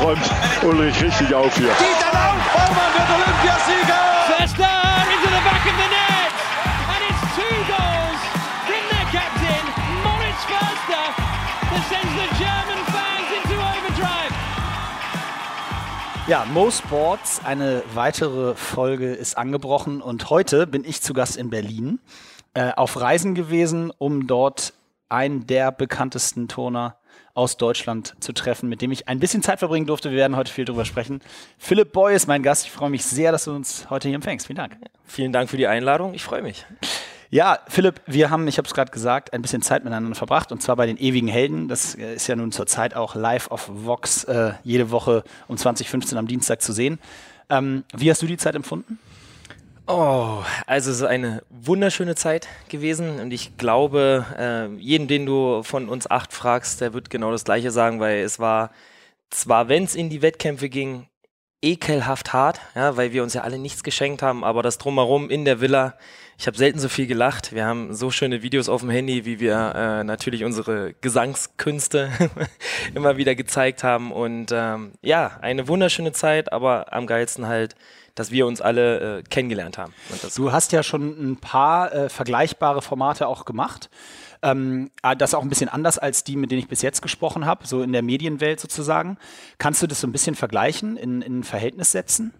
räumt Ulrich richtig auf hier. Dieter Lauf, Baumann wird Olympiasieger! Förster into the back of the net! And it's two goals from their captain, Moritz Förster, that sends the German fans into overdrive. Ja, Mo Sports, eine weitere Folge ist angebrochen und heute bin ich zu Gast in Berlin, äh, auf Reisen gewesen, um dort einen der bekanntesten Turner aus Deutschland zu treffen, mit dem ich ein bisschen Zeit verbringen durfte. Wir werden heute viel drüber sprechen. Philipp Boy ist mein Gast. Ich freue mich sehr, dass du uns heute hier empfängst. Vielen Dank. Vielen Dank für die Einladung. Ich freue mich. Ja, Philipp, wir haben, ich habe es gerade gesagt, ein bisschen Zeit miteinander verbracht und zwar bei den ewigen Helden. Das äh, ist ja nun zurzeit auch live auf Vox äh, jede Woche um 2015 am Dienstag zu sehen. Ähm, wie hast du die Zeit empfunden? Oh, also es ist eine wunderschöne Zeit gewesen und ich glaube, äh, jeden, den du von uns acht fragst, der wird genau das Gleiche sagen, weil es war zwar, wenn es in die Wettkämpfe ging, ekelhaft hart, ja, weil wir uns ja alle nichts geschenkt haben, aber das drumherum in der Villa, ich habe selten so viel gelacht. Wir haben so schöne Videos auf dem Handy, wie wir äh, natürlich unsere Gesangskünste immer wieder gezeigt haben und ähm, ja, eine wunderschöne Zeit, aber am geilsten halt dass wir uns alle äh, kennengelernt haben. du hast ja schon ein paar äh, vergleichbare Formate auch gemacht. Ähm, ah, das auch ein bisschen anders als die, mit denen ich bis jetzt gesprochen habe, so in der Medienwelt sozusagen. Kannst du das so ein bisschen vergleichen, in, in ein Verhältnis setzen?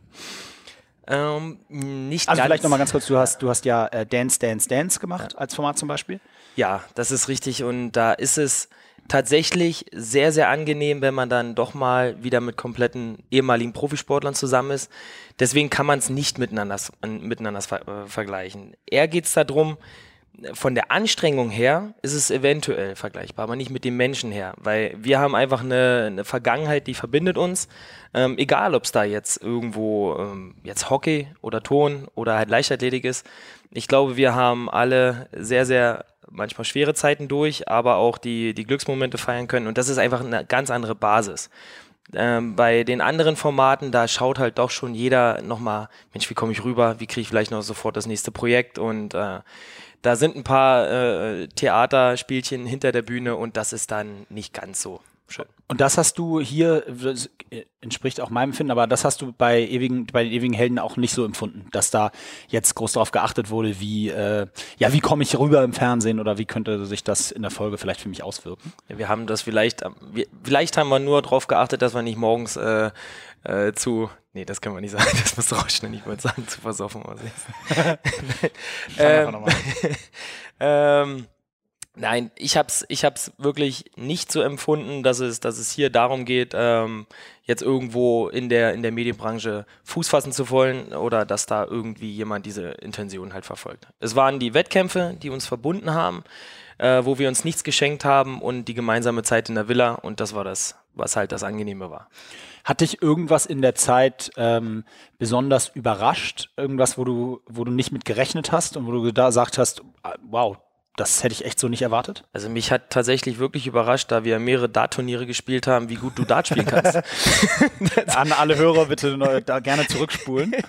Ähm, nicht also vielleicht nochmal ganz kurz, du hast, du hast ja äh, Dance, Dance, Dance gemacht ja. als Format zum Beispiel. Ja, das ist richtig und da ist es tatsächlich sehr, sehr angenehm, wenn man dann doch mal wieder mit kompletten ehemaligen Profisportlern zusammen ist. Deswegen kann man es nicht miteinander, miteinander ver äh, vergleichen. Eher geht es darum, von der Anstrengung her ist es eventuell vergleichbar, aber nicht mit dem Menschen her, weil wir haben einfach eine, eine Vergangenheit, die verbindet uns. Ähm, egal, ob es da jetzt irgendwo ähm, jetzt Hockey oder Ton oder halt Leichtathletik ist. Ich glaube, wir haben alle sehr, sehr manchmal schwere Zeiten durch, aber auch die, die Glücksmomente feiern können. Und das ist einfach eine ganz andere Basis. Ähm, bei den anderen Formaten, da schaut halt doch schon jeder nochmal, Mensch, wie komme ich rüber, wie kriege ich vielleicht noch sofort das nächste Projekt und äh, da sind ein paar äh, Theaterspielchen hinter der Bühne und das ist dann nicht ganz so schön. Und das hast du hier, das entspricht auch meinem Finden, aber das hast du bei, ewigen, bei den ewigen Helden auch nicht so empfunden, dass da jetzt groß darauf geachtet wurde, wie, äh, ja, wie komme ich rüber im Fernsehen oder wie könnte sich das in der Folge vielleicht für mich auswirken? Ja, wir haben das vielleicht, wir, vielleicht haben wir nur darauf geachtet, dass wir nicht morgens äh, äh, zu, nee, das können wir nicht sagen, das muss rausschneiden, ich wollte sagen, zu versoffen aussehen. ähm, ähm, Nein, ich habe es ich hab's wirklich nicht so empfunden, dass es, dass es hier darum geht, ähm, jetzt irgendwo in der, in der Medienbranche Fuß fassen zu wollen oder dass da irgendwie jemand diese Intention halt verfolgt. Es waren die Wettkämpfe, die uns verbunden haben, äh, wo wir uns nichts geschenkt haben und die gemeinsame Zeit in der Villa und das war das, was halt das Angenehme war. Hat dich irgendwas in der Zeit ähm, besonders überrascht? Irgendwas, wo du, wo du nicht mit gerechnet hast und wo du gesagt hast, ah, wow, das hätte ich echt so nicht erwartet. Also mich hat tatsächlich wirklich überrascht, da wir mehrere Dart-Turniere gespielt haben, wie gut du Dart spielen kannst. An alle Hörer bitte da gerne zurückspulen.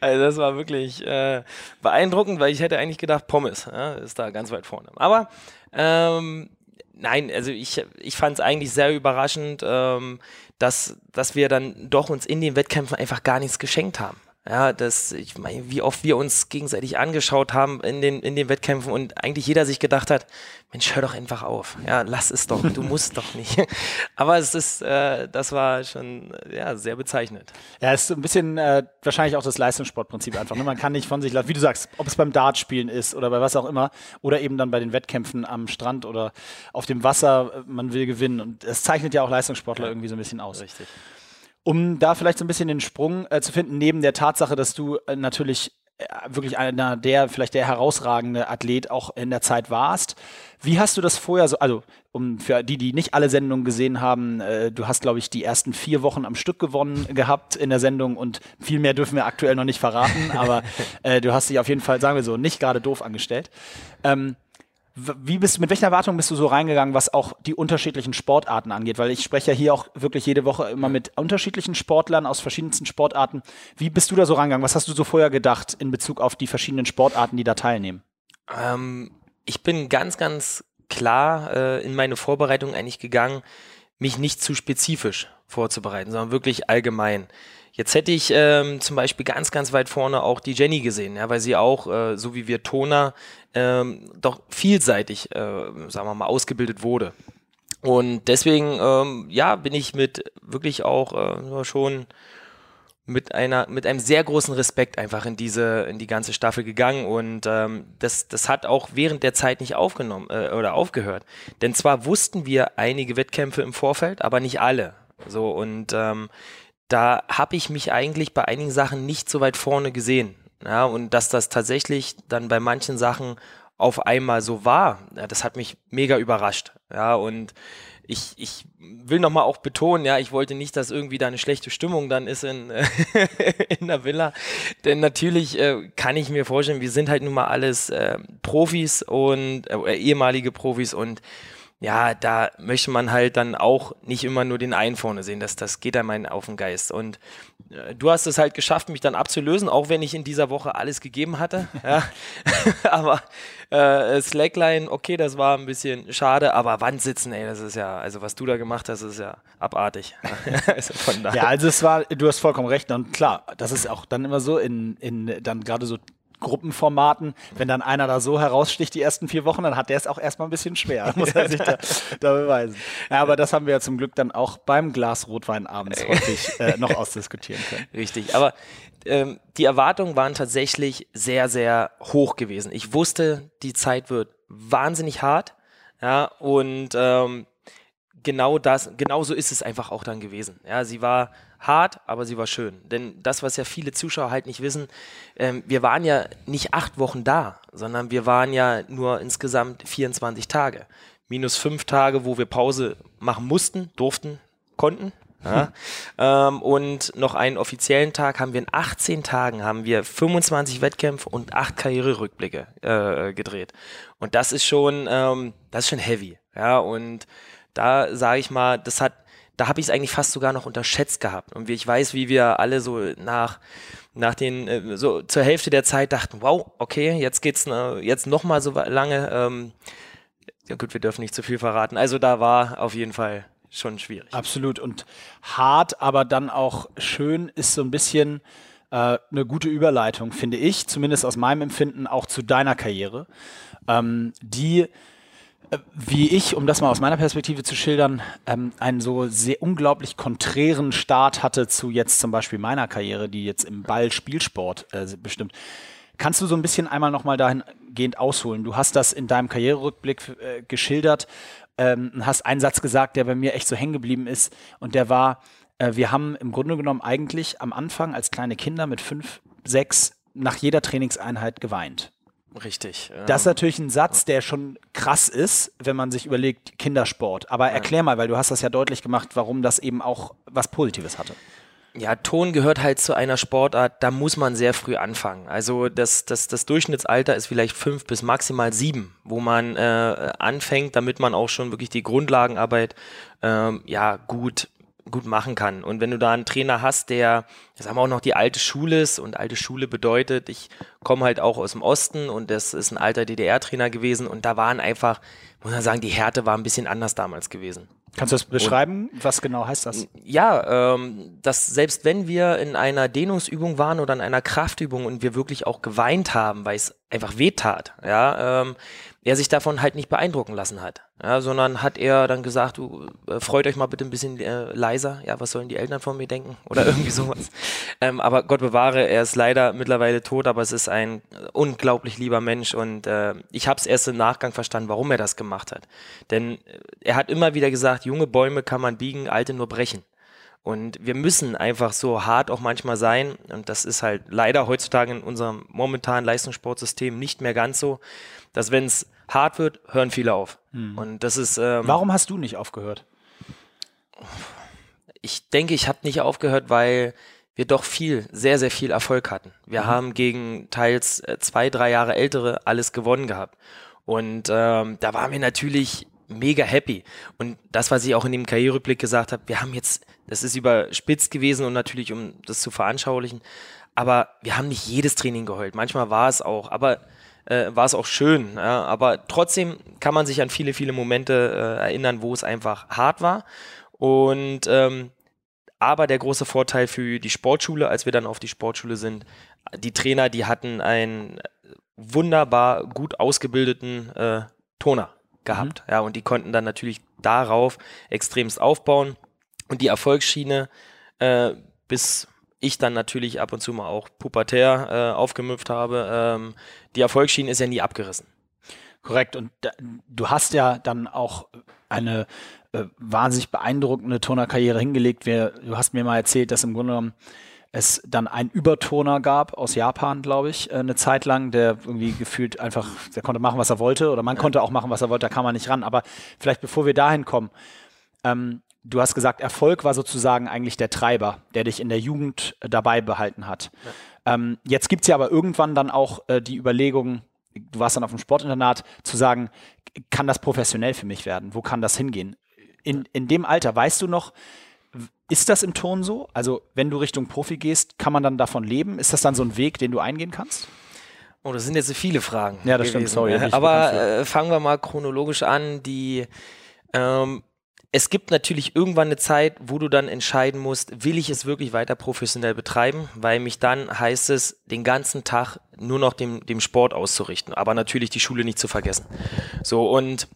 Also das war wirklich äh, beeindruckend, weil ich hätte eigentlich gedacht, Pommes ja, ist da ganz weit vorne. Aber ähm, nein, also ich, ich fand es eigentlich sehr überraschend, ähm, dass, dass wir dann doch uns in den Wettkämpfen einfach gar nichts geschenkt haben. Ja, das, ich meine, wie oft wir uns gegenseitig angeschaut haben in den, in den Wettkämpfen und eigentlich jeder sich gedacht hat, Mensch, hör doch einfach auf. Ja, lass es doch, du musst doch nicht. Aber es ist, äh, das war schon ja, sehr bezeichnend. Ja, es ist so ein bisschen äh, wahrscheinlich auch das Leistungssportprinzip einfach. Ne? Man kann nicht von sich lassen, wie du sagst, ob es beim Dartspielen ist oder bei was auch immer, oder eben dann bei den Wettkämpfen am Strand oder auf dem Wasser, man will gewinnen. Und es zeichnet ja auch Leistungssportler ja. irgendwie so ein bisschen aus. Richtig. Um da vielleicht so ein bisschen den Sprung äh, zu finden, neben der Tatsache, dass du äh, natürlich äh, wirklich einer der, vielleicht der herausragende Athlet auch in der Zeit warst. Wie hast du das vorher so, also um für die, die nicht alle Sendungen gesehen haben, äh, du hast, glaube ich, die ersten vier Wochen am Stück gewonnen gehabt in der Sendung und viel mehr dürfen wir aktuell noch nicht verraten, aber äh, du hast dich auf jeden Fall, sagen wir so, nicht gerade doof angestellt. Ähm, wie bist, mit welcher Erwartung bist du so reingegangen, was auch die unterschiedlichen Sportarten angeht? Weil ich spreche ja hier auch wirklich jede Woche immer mit unterschiedlichen Sportlern aus verschiedensten Sportarten. Wie bist du da so reingegangen? Was hast du so vorher gedacht in Bezug auf die verschiedenen Sportarten, die da teilnehmen? Ähm, ich bin ganz, ganz klar äh, in meine Vorbereitung eigentlich gegangen, mich nicht zu spezifisch vorzubereiten, sondern wirklich allgemein. Jetzt hätte ich ähm, zum Beispiel ganz, ganz weit vorne auch die Jenny gesehen, ja, weil sie auch, äh, so wie wir Toner, ähm, doch vielseitig, äh, sagen wir mal, ausgebildet wurde. Und deswegen, ähm, ja, bin ich mit wirklich auch äh, schon mit einer mit einem sehr großen Respekt einfach in diese in die ganze Staffel gegangen. Und ähm, das das hat auch während der Zeit nicht aufgenommen äh, oder aufgehört. Denn zwar wussten wir einige Wettkämpfe im Vorfeld aber nicht alle. So und ähm, da habe ich mich eigentlich bei einigen Sachen nicht so weit vorne gesehen ja und dass das tatsächlich dann bei manchen Sachen auf einmal so war ja, das hat mich mega überrascht ja und ich, ich will nochmal auch betonen, ja, ich wollte nicht, dass irgendwie da eine schlechte Stimmung dann ist in, in der Villa. Denn natürlich äh, kann ich mir vorstellen, wir sind halt nun mal alles äh, Profis und äh, ehemalige Profis und ja, da möchte man halt dann auch nicht immer nur den einen vorne sehen. Das, das geht einem auf den Geist. Und äh, du hast es halt geschafft, mich dann abzulösen, auch wenn ich in dieser Woche alles gegeben hatte. Ja. aber äh, Slackline, okay, das war ein bisschen schade, aber Wand sitzen, ey, das ist ja, also was du da gemacht hast, ist ja abartig. also ja, also es war, du hast vollkommen recht. Und klar, das ist auch dann immer so in, in dann gerade so Gruppenformaten, wenn dann einer da so heraussticht die ersten vier Wochen, dann hat der es auch erstmal ein bisschen schwer, muss er sich da, da beweisen. Ja, aber das haben wir ja zum Glück dann auch beim Glas Rotwein abends häufig äh, noch ausdiskutieren können. Richtig, aber ähm, die Erwartungen waren tatsächlich sehr, sehr hoch gewesen. Ich wusste, die Zeit wird wahnsinnig hart, ja, und ähm, genau das, genau so ist es einfach auch dann gewesen. Ja, sie war hart, aber sie war schön. Denn das, was ja viele Zuschauer halt nicht wissen, ähm, wir waren ja nicht acht Wochen da, sondern wir waren ja nur insgesamt 24 Tage. Minus fünf Tage, wo wir Pause machen mussten, durften, konnten. Ja. ähm, und noch einen offiziellen Tag haben wir in 18 Tagen haben wir 25 Wettkämpfe und acht Karriererückblicke äh, gedreht. Und das ist schon, ähm, das ist schon heavy. Ja, und da sage ich mal, das hat da habe ich es eigentlich fast sogar noch unterschätzt gehabt. Und wie ich weiß, wie wir alle so nach, nach den, äh, so zur Hälfte der Zeit dachten, wow, okay, jetzt geht's äh, jetzt noch mal so lange. Ähm, ja gut, wir dürfen nicht zu viel verraten. Also da war auf jeden Fall schon schwierig. Absolut. Und hart, aber dann auch schön ist so ein bisschen äh, eine gute Überleitung, finde ich, zumindest aus meinem Empfinden, auch zu deiner Karriere, ähm, die wie ich, um das mal aus meiner Perspektive zu schildern, ähm, einen so sehr unglaublich konträren Start hatte zu jetzt zum Beispiel meiner Karriere, die jetzt im Ball-Spielsport äh, bestimmt. Kannst du so ein bisschen einmal nochmal dahingehend ausholen? Du hast das in deinem Karriererückblick äh, geschildert ähm, hast einen Satz gesagt, der bei mir echt so hängen geblieben ist und der war, äh, wir haben im Grunde genommen eigentlich am Anfang als kleine Kinder mit fünf, sechs nach jeder Trainingseinheit geweint. Richtig. Ja. Das ist natürlich ein Satz, der schon krass ist, wenn man sich überlegt, Kindersport. Aber erklär mal, weil du hast das ja deutlich gemacht, warum das eben auch was Positives hatte. Ja, Ton gehört halt zu einer Sportart, da muss man sehr früh anfangen. Also das, das, das Durchschnittsalter ist vielleicht fünf bis maximal sieben, wo man äh, anfängt, damit man auch schon wirklich die Grundlagenarbeit ähm, ja gut gut machen kann. Und wenn du da einen Trainer hast, der, sagen wir auch noch die alte Schule ist und alte Schule bedeutet, ich komme halt auch aus dem Osten und das ist ein alter DDR-Trainer gewesen und da waren einfach, muss man sagen, die Härte war ein bisschen anders damals gewesen. Kannst du das beschreiben? Und, was genau heißt das? Ja, ähm, dass selbst wenn wir in einer Dehnungsübung waren oder in einer Kraftübung und wir wirklich auch geweint haben, weil es einfach wehtat, ja, ähm, er sich davon halt nicht beeindrucken lassen hat, ja, sondern hat er dann gesagt, du äh, freut euch mal bitte ein bisschen äh, leiser, ja, was sollen die Eltern von mir denken oder irgendwie sowas. ähm, aber Gott bewahre, er ist leider mittlerweile tot, aber es ist ein unglaublich lieber Mensch und äh, ich habe es erst im Nachgang verstanden, warum er das gemacht hat. Denn äh, er hat immer wieder gesagt, junge Bäume kann man biegen, alte nur brechen. Und wir müssen einfach so hart auch manchmal sein. Und das ist halt leider heutzutage in unserem momentanen Leistungssportsystem nicht mehr ganz so, dass wenn es hart wird, hören viele auf. Mhm. Und das ist. Ähm, Warum hast du nicht aufgehört? Ich denke, ich habe nicht aufgehört, weil wir doch viel, sehr, sehr viel Erfolg hatten. Wir mhm. haben gegen teils äh, zwei, drei Jahre ältere alles gewonnen gehabt. Und ähm, da waren wir natürlich mega happy. Und das, was ich auch in dem Karriereblick gesagt habe, wir haben jetzt, das ist überspitzt gewesen und natürlich, um das zu veranschaulichen, aber wir haben nicht jedes Training geheult. Manchmal war es auch, aber äh, war es auch schön. Ja? Aber trotzdem kann man sich an viele, viele Momente äh, erinnern, wo es einfach hart war. Und ähm, aber der große Vorteil für die Sportschule, als wir dann auf die Sportschule sind, die Trainer, die hatten einen wunderbar gut ausgebildeten äh, Toner gehabt. Mhm. Ja, und die konnten dann natürlich darauf extremst aufbauen. Und die Erfolgsschiene, äh, bis ich dann natürlich ab und zu mal auch pubertär äh, aufgemüpft habe, ähm, die Erfolgsschiene ist ja nie abgerissen. Korrekt. Und da, du hast ja dann auch eine äh, wahnsinnig beeindruckende Tonerkarriere hingelegt. Wir, du hast mir mal erzählt, dass im Grunde genommen es dann einen Übertoner gab aus Japan, glaube ich, äh, eine Zeit lang, der irgendwie gefühlt einfach, der konnte machen, was er wollte, oder man konnte auch machen, was er wollte, da kam man nicht ran. Aber vielleicht bevor wir dahin kommen, ähm, du hast gesagt, Erfolg war sozusagen eigentlich der Treiber, der dich in der Jugend äh, dabei behalten hat. Ja. Ähm, jetzt gibt es ja aber irgendwann dann auch äh, die Überlegung, du warst dann auf dem Sportinternat, zu sagen, kann das professionell für mich werden? Wo kann das hingehen? In, in dem Alter, weißt du noch, ist das im Ton so? Also, wenn du Richtung Profi gehst, kann man dann davon leben? Ist das dann so ein Weg, den du eingehen kannst? Oh, das sind jetzt so viele Fragen. Ja, das gewesen. stimmt, sorry. Aber äh, fangen wir mal chronologisch an. Die, ähm, es gibt natürlich irgendwann eine Zeit, wo du dann entscheiden musst, will ich es wirklich weiter professionell betreiben, weil mich dann heißt es, den ganzen Tag nur noch dem, dem Sport auszurichten, aber natürlich die Schule nicht zu vergessen. So, und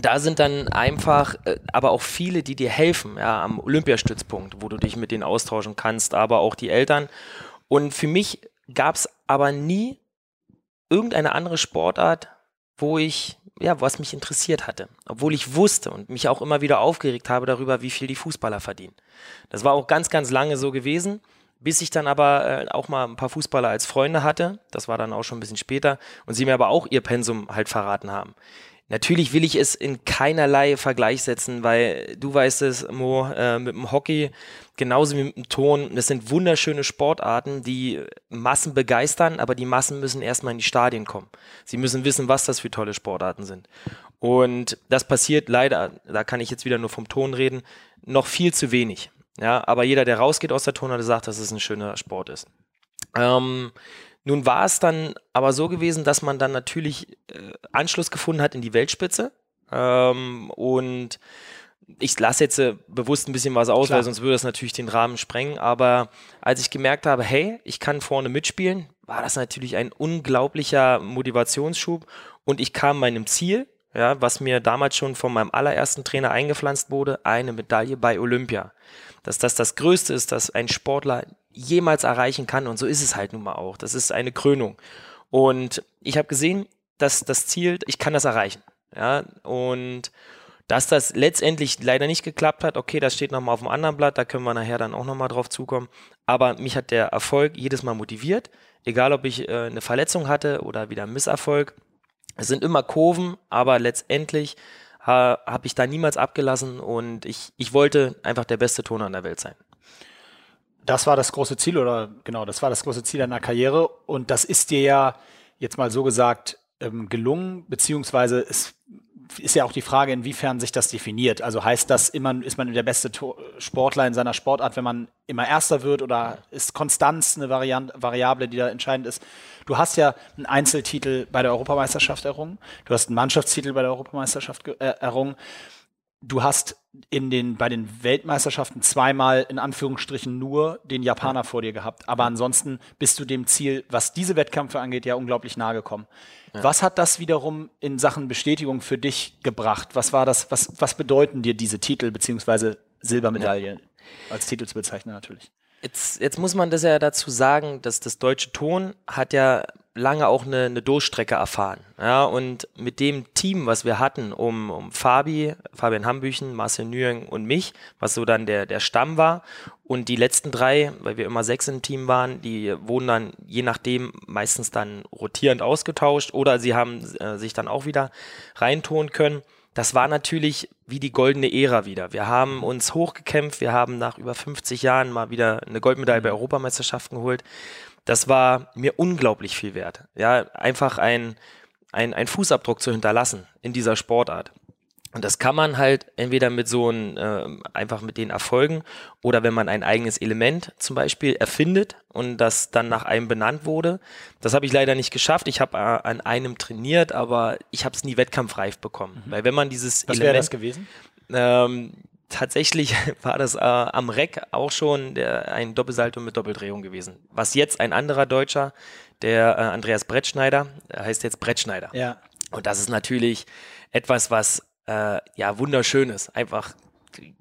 da sind dann einfach, äh, aber auch viele, die dir helfen, ja, am Olympiastützpunkt, wo du dich mit denen austauschen kannst, aber auch die Eltern. Und für mich gab es aber nie irgendeine andere Sportart, wo ich, ja, was mich interessiert hatte. Obwohl ich wusste und mich auch immer wieder aufgeregt habe darüber, wie viel die Fußballer verdienen. Das war auch ganz, ganz lange so gewesen, bis ich dann aber äh, auch mal ein paar Fußballer als Freunde hatte. Das war dann auch schon ein bisschen später und sie mir aber auch ihr Pensum halt verraten haben. Natürlich will ich es in keinerlei Vergleich setzen, weil du weißt es, Mo, äh, mit dem Hockey, genauso wie mit dem Ton, das sind wunderschöne Sportarten, die Massen begeistern, aber die Massen müssen erstmal in die Stadien kommen. Sie müssen wissen, was das für tolle Sportarten sind. Und das passiert leider, da kann ich jetzt wieder nur vom Ton reden, noch viel zu wenig. Ja, aber jeder, der rausgeht aus der Tonhalle, sagt, dass es ein schöner Sport ist. Ähm, nun war es dann aber so gewesen, dass man dann natürlich äh, Anschluss gefunden hat in die Weltspitze. Ähm, und ich lasse jetzt äh, bewusst ein bisschen was aus, Klar. weil sonst würde das natürlich den Rahmen sprengen. Aber als ich gemerkt habe, hey, ich kann vorne mitspielen, war das natürlich ein unglaublicher Motivationsschub und ich kam meinem Ziel, ja, was mir damals schon von meinem allerersten Trainer eingepflanzt wurde, eine Medaille bei Olympia. Dass das das Größte ist, dass ein Sportler jemals erreichen kann. Und so ist es halt nun mal auch. Das ist eine Krönung. Und ich habe gesehen, dass das Ziel, ich kann das erreichen. Ja, und dass das letztendlich leider nicht geklappt hat, okay, das steht nochmal auf dem anderen Blatt, da können wir nachher dann auch nochmal drauf zukommen. Aber mich hat der Erfolg jedes Mal motiviert, egal ob ich äh, eine Verletzung hatte oder wieder einen Misserfolg. Es sind immer Kurven, aber letztendlich äh, habe ich da niemals abgelassen und ich, ich wollte einfach der beste Toner in der Welt sein. Das war das große Ziel oder genau, das war das große Ziel deiner Karriere und das ist dir ja jetzt mal so gesagt ähm, gelungen, beziehungsweise es ist ja auch die Frage, inwiefern sich das definiert. Also heißt das immer, ist man der beste Tor Sportler in seiner Sportart, wenn man immer Erster wird oder ist Konstanz eine Variante, Variable, die da entscheidend ist? Du hast ja einen Einzeltitel bei der Europameisterschaft errungen, du hast einen Mannschaftstitel bei der Europameisterschaft äh, errungen du hast in den, bei den Weltmeisterschaften zweimal in Anführungsstrichen nur den Japaner vor dir gehabt. Aber ansonsten bist du dem Ziel, was diese Wettkämpfe angeht, ja unglaublich nahe gekommen. Ja. Was hat das wiederum in Sachen Bestätigung für dich gebracht? Was war das, was, was bedeuten dir diese Titel beziehungsweise Silbermedaille ja. als Titel zu bezeichnen natürlich? Jetzt, jetzt muss man das ja dazu sagen, dass das deutsche Ton hat ja lange auch eine, eine Durchstrecke erfahren. Ja, und mit dem Team, was wir hatten, um, um Fabi, Fabian Hambüchen, Marcel Nüring und mich, was so dann der, der Stamm war, und die letzten drei, weil wir immer sechs im Team waren, die wurden dann je nachdem meistens dann rotierend ausgetauscht oder sie haben äh, sich dann auch wieder reintun können. Das war natürlich wie die goldene Ära wieder. Wir haben uns hochgekämpft, wir haben nach über 50 Jahren mal wieder eine Goldmedaille bei mhm. Europameisterschaften geholt das war mir unglaublich viel wert. Ja, einfach ein, ein, ein Fußabdruck zu hinterlassen in dieser Sportart. Und das kann man halt entweder mit so einem, äh, einfach mit den Erfolgen oder wenn man ein eigenes Element zum Beispiel erfindet und das dann nach einem benannt wurde. Das habe ich leider nicht geschafft. Ich habe äh, an einem trainiert, aber ich habe es nie wettkampfreif bekommen. Mhm. Weil wenn man dieses Was Element. Was wäre das gewesen? Ähm, tatsächlich war das äh, am Reck auch schon der, ein Doppelsalto mit Doppeldrehung gewesen. Was jetzt ein anderer Deutscher, der äh, Andreas Brettschneider, der heißt jetzt Brettschneider. Ja. Und das ist natürlich etwas, was äh, ja wunderschön ist. Einfach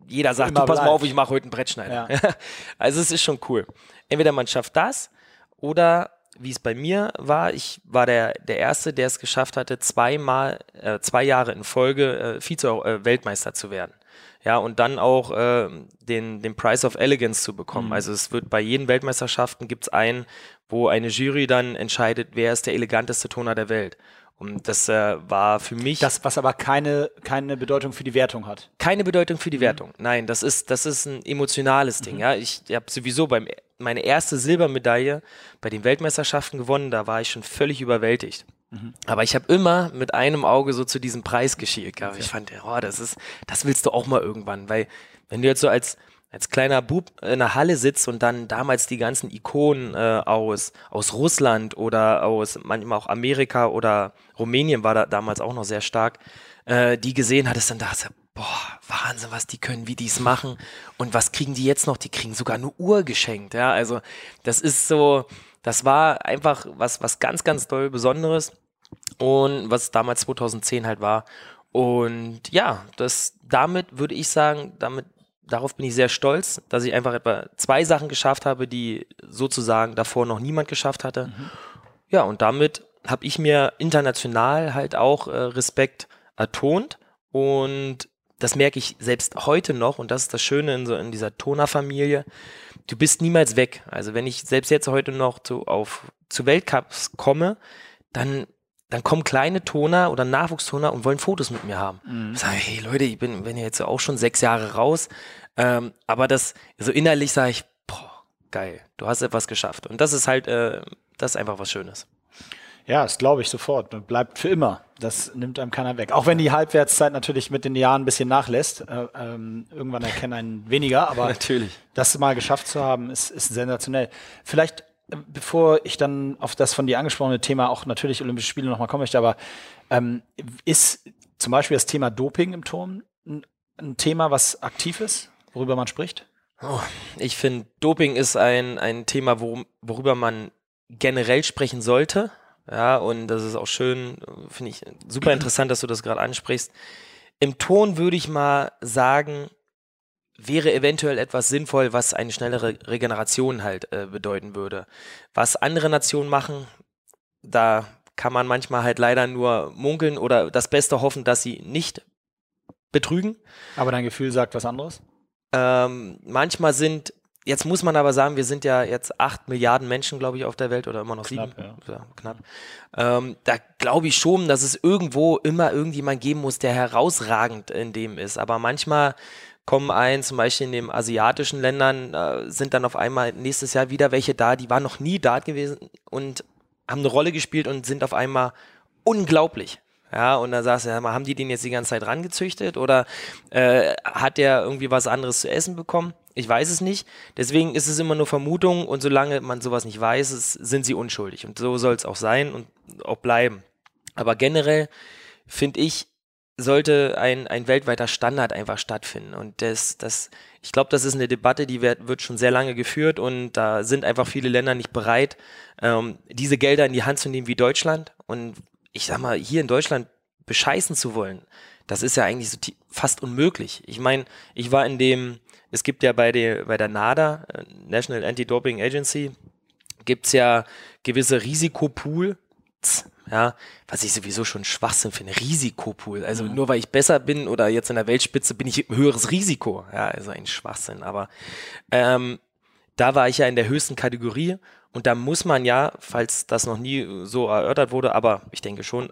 jeder sagt, Immer du pass mal bleibt. auf, ich mache heute einen Brettschneider. Ja. also es ist schon cool. Entweder man schafft das oder wie es bei mir war, ich war der, der Erste, der es geschafft hatte, zweimal, äh, zwei Jahre in Folge äh, Vize-Weltmeister zu werden. Ja, und dann auch äh, den, den Price of Elegance zu bekommen. Also es wird bei jeden Weltmeisterschaften gibt es einen, wo eine Jury dann entscheidet, wer ist der eleganteste Toner der Welt. Und das äh, war für mich Das, was aber keine, keine Bedeutung für die Wertung hat. keine Bedeutung für die Wertung. Nein, das ist, das ist ein emotionales Ding. Ja, ich habe sowieso beim meine erste Silbermedaille bei den Weltmeisterschaften gewonnen. Da war ich schon völlig überwältigt. Aber ich habe immer mit einem Auge so zu diesem Preis geschielt. gehabt. Ich fand, oh, das ist, das willst du auch mal irgendwann, weil wenn du jetzt so als als kleiner Bub in der Halle sitzt und dann damals die ganzen Ikonen äh, aus, aus Russland oder aus manchmal auch Amerika oder Rumänien war da damals auch noch sehr stark, äh, die gesehen hattest, dann dachte boah, Wahnsinn, was die können, wie die es machen und was kriegen die jetzt noch? Die kriegen sogar eine Uhr geschenkt, ja, also das ist so, das war einfach was, was ganz, ganz doll Besonderes und was damals 2010 halt war und ja, das, damit würde ich sagen, damit darauf bin ich sehr stolz, dass ich einfach etwa zwei Sachen geschafft habe, die sozusagen davor noch niemand geschafft hatte. Ja, und damit habe ich mir international halt auch äh, Respekt ertont und das merke ich selbst heute noch und das ist das Schöne in, so in dieser Toner-Familie. Du bist niemals weg. Also wenn ich selbst jetzt heute noch zu, auf, zu Weltcups komme, dann dann kommen kleine Toner oder Nachwuchstoner und wollen Fotos mit mir haben. Ich sage, hey Leute, ich bin, bin jetzt auch schon sechs Jahre raus. Ähm, aber das, so innerlich sage ich, boah, geil, du hast etwas geschafft. Und das ist halt, äh, das ist einfach was Schönes. Ja, das glaube ich sofort. Und bleibt für immer. Das nimmt einem keiner weg. Auch wenn die Halbwertszeit natürlich mit den Jahren ein bisschen nachlässt. Äh, ähm, irgendwann erkennen einen weniger, aber Natürlich. das mal geschafft zu haben, ist, ist sensationell. Vielleicht, bevor ich dann auf das von dir angesprochene Thema auch natürlich Olympische Spiele nochmal kommen möchte, aber ähm, ist zum Beispiel das Thema Doping im Turm ein, ein Thema, was aktiv ist, worüber man spricht? Ich finde, Doping ist ein, ein Thema, worum, worüber man generell sprechen sollte. Ja, und das ist auch schön, finde ich super interessant, dass du das gerade ansprichst. Im Ton würde ich mal sagen, wäre eventuell etwas sinnvoll, was eine schnellere Regeneration halt äh, bedeuten würde. Was andere Nationen machen, da kann man manchmal halt leider nur munkeln oder das Beste hoffen, dass sie nicht betrügen. Aber dein Gefühl sagt was anderes? Ähm, manchmal sind, jetzt muss man aber sagen, wir sind ja jetzt acht Milliarden Menschen, glaube ich, auf der Welt oder immer noch Knapp, sieben. Ja. knapp. Ähm, da glaube ich schon, dass es irgendwo immer irgendjemand geben muss, der herausragend in dem ist. Aber manchmal kommen ein, zum Beispiel in den asiatischen Ländern, äh, sind dann auf einmal nächstes Jahr wieder welche da, die waren noch nie da gewesen und haben eine Rolle gespielt und sind auf einmal unglaublich. Ja, und da sagst du, ja, haben die den jetzt die ganze Zeit rangezüchtet oder äh, hat der irgendwie was anderes zu essen bekommen? Ich weiß es nicht. Deswegen ist es immer nur Vermutung und solange man sowas nicht weiß, es, sind sie unschuldig. Und so soll es auch sein und auch bleiben. Aber generell finde ich, sollte ein, ein weltweiter Standard einfach stattfinden. Und das, das, ich glaube, das ist eine Debatte, die wird, wird schon sehr lange geführt und da sind einfach viele Länder nicht bereit, ähm, diese Gelder in die Hand zu nehmen wie Deutschland. Und ich sag mal, hier in Deutschland bescheißen zu wollen, das ist ja eigentlich so fast unmöglich. Ich meine, ich war in dem, es gibt ja bei der, bei der NADA, äh, National Anti-Doping Agency, gibt's ja gewisse Risikopool, ja, was ich sowieso schon Schwachsinn finde, Risikopool. Also nur weil ich besser bin oder jetzt in der Weltspitze bin ich ein höheres Risiko. Ja, also ein Schwachsinn. Aber ähm, da war ich ja in der höchsten Kategorie und da muss man ja, falls das noch nie so erörtert wurde, aber ich denke schon,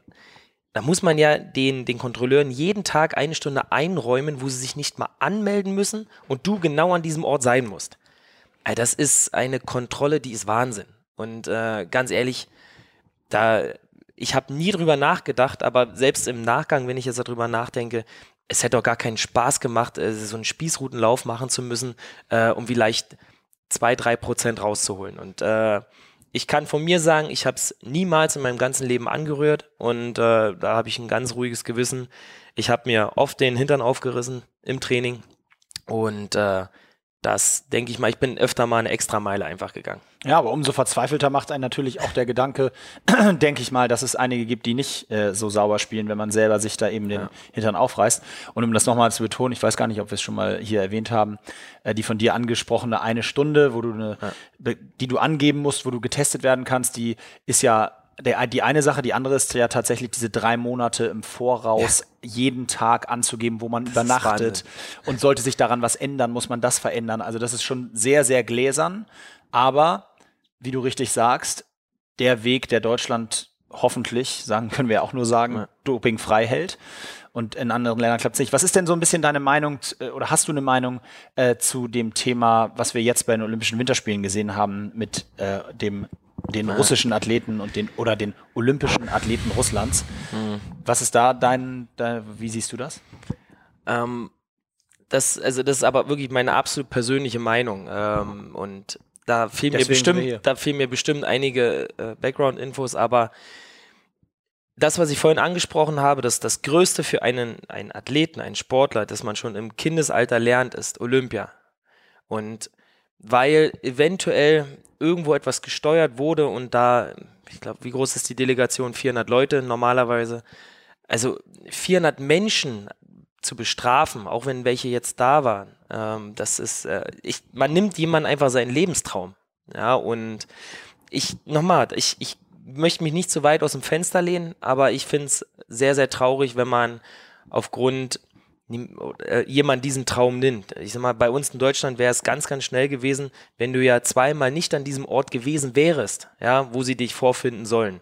da muss man ja den, den Kontrolleuren jeden Tag eine Stunde einräumen, wo sie sich nicht mal anmelden müssen und du genau an diesem Ort sein musst. Ey, das ist eine Kontrolle, die ist Wahnsinn. Und äh, ganz ehrlich, da ich habe nie drüber nachgedacht, aber selbst im Nachgang, wenn ich jetzt darüber nachdenke, es hätte auch gar keinen Spaß gemacht, äh, so einen Spießrutenlauf machen zu müssen, äh, um vielleicht zwei, drei Prozent rauszuholen. Und äh, ich kann von mir sagen, ich habe es niemals in meinem ganzen Leben angerührt und äh, da habe ich ein ganz ruhiges Gewissen. Ich habe mir oft den Hintern aufgerissen im Training. Und äh, das denke ich mal, ich bin öfter mal eine Extrameile einfach gegangen. Ja, aber umso verzweifelter macht einen natürlich auch der Gedanke, denke ich mal, dass es einige gibt, die nicht äh, so sauber spielen, wenn man selber sich da eben den ja. Hintern aufreißt. Und um das nochmal zu betonen, ich weiß gar nicht, ob wir es schon mal hier erwähnt haben, äh, die von dir angesprochene eine Stunde, wo du eine, ja. die du angeben musst, wo du getestet werden kannst, die ist ja der, die eine Sache, die andere ist ja tatsächlich diese drei Monate im Voraus ja. jeden Tag anzugeben, wo man das übernachtet. Und sollte sich daran was ändern, muss man das verändern. Also das ist schon sehr, sehr gläsern. Aber, wie du richtig sagst, der Weg, der Deutschland hoffentlich, sagen können wir auch nur sagen, ja. dopingfrei hält. Und in anderen Ländern klappt es nicht. Was ist denn so ein bisschen deine Meinung äh, oder hast du eine Meinung äh, zu dem Thema, was wir jetzt bei den Olympischen Winterspielen gesehen haben mit äh, dem den ja. russischen Athleten und den oder den olympischen Athleten Russlands. Mhm. Was ist da dein, dein, wie siehst du das? Ähm, das, also das ist aber wirklich meine absolut persönliche Meinung. Ähm, und da fehlen mir bestimmt, da fehlen mir bestimmt einige äh, Background-Infos, aber das, was ich vorhin angesprochen habe, dass das Größte für einen, einen Athleten, einen Sportler, das man schon im Kindesalter lernt, ist Olympia. Und weil eventuell irgendwo etwas gesteuert wurde und da, ich glaube, wie groß ist die Delegation? 400 Leute normalerweise. Also 400 Menschen zu bestrafen, auch wenn welche jetzt da waren, ähm, das ist, äh, ich, man nimmt jemand einfach seinen Lebenstraum. Ja, und ich, nochmal, ich, ich möchte mich nicht zu weit aus dem Fenster lehnen, aber ich finde es sehr, sehr traurig, wenn man aufgrund jemand diesen Traum nimmt. Ich sag mal, bei uns in Deutschland wäre es ganz, ganz schnell gewesen, wenn du ja zweimal nicht an diesem Ort gewesen wärst, ja, wo sie dich vorfinden sollen.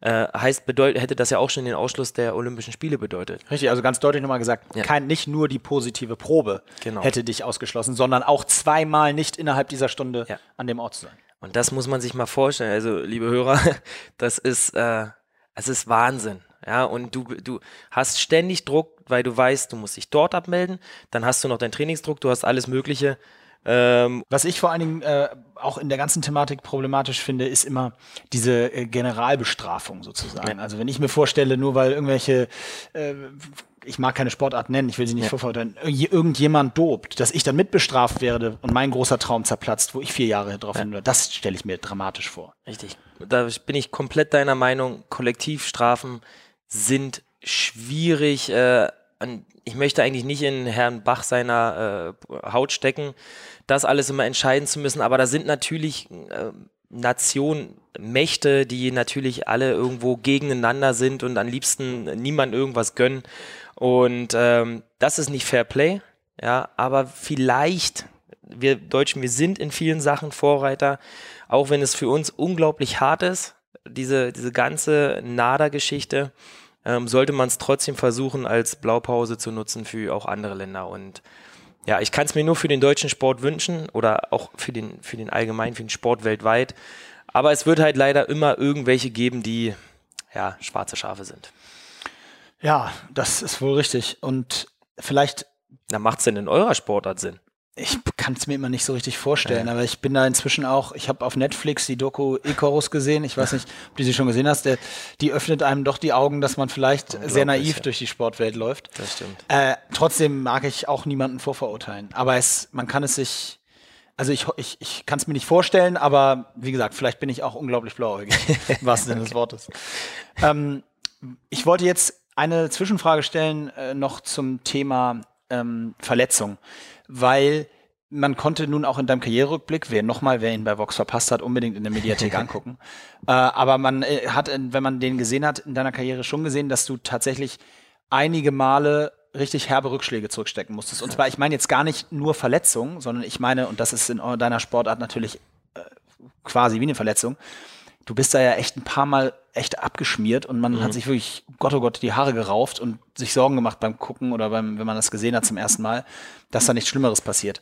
Äh, heißt, bedeut, hätte das ja auch schon den Ausschluss der Olympischen Spiele bedeutet. Richtig, also ganz deutlich nochmal gesagt, ja. kein, nicht nur die positive Probe genau. hätte dich ausgeschlossen, sondern auch zweimal nicht innerhalb dieser Stunde ja. an dem Ort zu sein. Und das muss man sich mal vorstellen. Also, liebe Hörer, das ist, äh, es ist Wahnsinn. Ja, und du, du hast ständig Druck, weil du weißt, du musst dich dort abmelden. Dann hast du noch deinen Trainingsdruck, du hast alles Mögliche. Ähm Was ich vor allen Dingen äh, auch in der ganzen Thematik problematisch finde, ist immer diese äh, Generalbestrafung sozusagen. Ja. Also wenn ich mir vorstelle, nur weil irgendwelche äh, ich mag keine Sportart nennen, ich will sie nicht ja. vorverurteilen, irgendjemand dobt, dass ich dann mitbestraft werde und mein großer Traum zerplatzt, wo ich vier Jahre drauf ja. hin, das stelle ich mir dramatisch vor. Richtig. Da bin ich komplett deiner Meinung. Kollektivstrafen sind schwierig. Äh, ich möchte eigentlich nicht in Herrn Bach seiner äh, Haut stecken, das alles immer entscheiden zu müssen, aber da sind natürlich äh, Nationen, Mächte, die natürlich alle irgendwo gegeneinander sind und am liebsten niemand irgendwas gönnen. Und ähm, das ist nicht Fair Play, ja, aber vielleicht, wir Deutschen, wir sind in vielen Sachen Vorreiter, auch wenn es für uns unglaublich hart ist, diese, diese ganze NADA-Geschichte ähm, sollte man es trotzdem versuchen, als Blaupause zu nutzen für auch andere Länder. Und ja, ich kann es mir nur für den deutschen Sport wünschen oder auch für den, für den allgemeinen, für den Sport weltweit. Aber es wird halt leider immer irgendwelche geben, die ja schwarze Schafe sind. Ja, das ist wohl richtig. Und vielleicht. Na, macht es denn in eurer Sportart Sinn? Ich kann es mir immer nicht so richtig vorstellen, ja. aber ich bin da inzwischen auch, ich habe auf Netflix die Doku Icarus gesehen, ich weiß nicht, ob du sie schon gesehen hast, der, die öffnet einem doch die Augen, dass man vielleicht sehr naiv ja. durch die Sportwelt läuft. Das stimmt. Äh, trotzdem mag ich auch niemanden vorverurteilen, aber es, man kann es sich, also ich, ich, ich kann es mir nicht vorstellen, aber wie gesagt, vielleicht bin ich auch unglaublich blauäugig, im wahrsten Sinne des Wortes. Ähm, ich wollte jetzt eine Zwischenfrage stellen, äh, noch zum Thema ähm, Verletzung weil man konnte nun auch in deinem Karriererückblick, wer nochmal, wer ihn bei Vox verpasst hat, unbedingt in der Mediathek angucken. Äh, aber man äh, hat, wenn man den gesehen hat, in deiner Karriere schon gesehen, dass du tatsächlich einige Male richtig herbe Rückschläge zurückstecken musstest. Und zwar, ich meine jetzt gar nicht nur Verletzungen, sondern ich meine, und das ist in deiner Sportart natürlich äh, quasi wie eine Verletzung, du bist da ja echt ein paar Mal echt abgeschmiert und man mhm. hat sich wirklich, Gott oh Gott, die Haare gerauft und sich Sorgen gemacht beim Gucken oder beim, wenn man das gesehen hat zum ersten Mal, dass da nichts Schlimmeres passiert.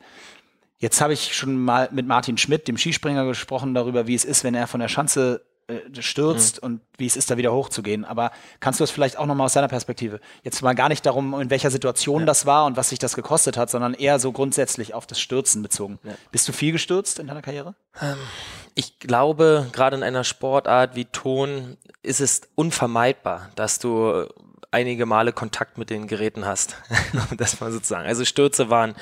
Jetzt habe ich schon mal mit Martin Schmidt, dem Skispringer, gesprochen darüber, wie es ist, wenn er von der Schanze äh, stürzt mhm. und wie es ist, da wieder hochzugehen. Aber kannst du das vielleicht auch nochmal aus deiner Perspektive? Jetzt mal gar nicht darum, in welcher Situation ja. das war und was sich das gekostet hat, sondern eher so grundsätzlich auf das Stürzen bezogen. Ja. Bist du viel gestürzt in deiner Karriere? Ähm, ich glaube, gerade in einer Sportart wie Ton ist es unvermeidbar, dass du einige Male Kontakt mit den Geräten hast. das mal sozusagen. Also Stürze waren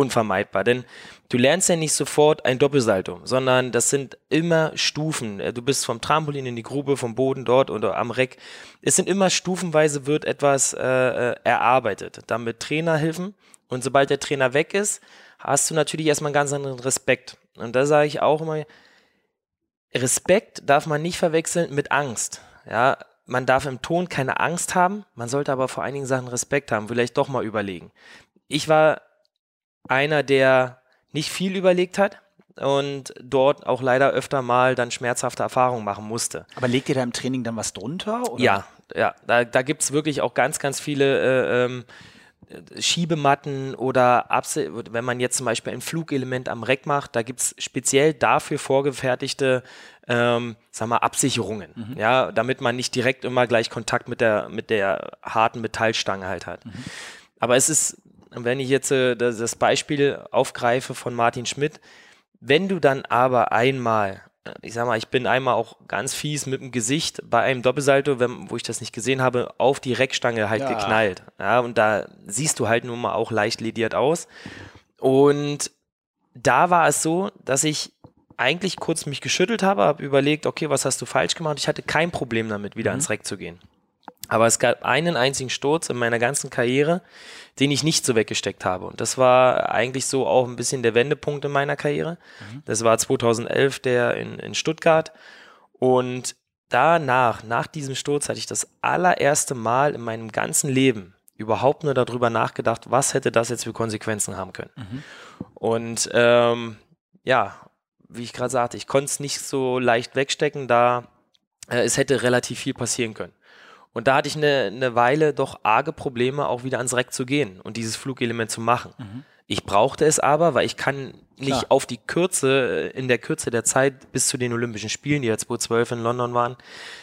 unvermeidbar, denn du lernst ja nicht sofort ein Doppelsalto, sondern das sind immer Stufen. Äh, du bist vom Trampolin in die Grube, vom Boden dort oder am Reck. Es sind immer stufenweise wird etwas äh, äh erarbeitet, damit Trainer helfen. Und sobald der Trainer weg ist, hast du natürlich erstmal einen ganz anderen Respekt. Und da sage ich auch immer, Respekt darf man nicht verwechseln mit Angst. Ja, man darf im Ton keine Angst haben, man sollte aber vor einigen Sachen Respekt haben, vielleicht doch mal überlegen. Ich war einer, der nicht viel überlegt hat und dort auch leider öfter mal dann schmerzhafte Erfahrungen machen musste. Aber legt ihr da im Training dann was drunter? Oder? Ja, ja, da, da gibt es wirklich auch ganz, ganz viele äh, ähm, Schiebematten oder Abse wenn man jetzt zum Beispiel ein Flugelement am Reck macht, da gibt es speziell dafür vorgefertigte ähm, sag mal, Absicherungen, mhm. ja, damit man nicht direkt immer gleich Kontakt mit der, mit der harten Metallstange halt hat. Mhm. Aber es ist, wenn ich jetzt äh, das, das Beispiel aufgreife von Martin Schmidt, wenn du dann aber einmal ich sag mal, ich bin einmal auch ganz fies mit dem Gesicht bei einem Doppelsalto, wenn, wo ich das nicht gesehen habe, auf die Reckstange halt ja. geknallt. Ja, und da siehst du halt nun mal auch leicht lediert aus. Und da war es so, dass ich eigentlich kurz mich geschüttelt habe, habe überlegt, okay, was hast du falsch gemacht? Ich hatte kein Problem damit, wieder mhm. ans Reck zu gehen. Aber es gab einen einzigen Sturz in meiner ganzen Karriere, den ich nicht so weggesteckt habe. Und das war eigentlich so auch ein bisschen der Wendepunkt in meiner Karriere. Mhm. Das war 2011 der in, in Stuttgart. Und danach, nach diesem Sturz, hatte ich das allererste Mal in meinem ganzen Leben überhaupt nur darüber nachgedacht, was hätte das jetzt für Konsequenzen haben können. Mhm. Und ähm, ja, wie ich gerade sagte, ich konnte es nicht so leicht wegstecken, da äh, es hätte relativ viel passieren können. Und da hatte ich eine, eine Weile doch arge Probleme, auch wieder ans Reck zu gehen und dieses Flugelement zu machen. Mhm. Ich brauchte es aber, weil ich kann nicht Klar. auf die Kürze, äh, in der Kürze der Zeit bis zu den Olympischen Spielen, die ja 2012 in London waren,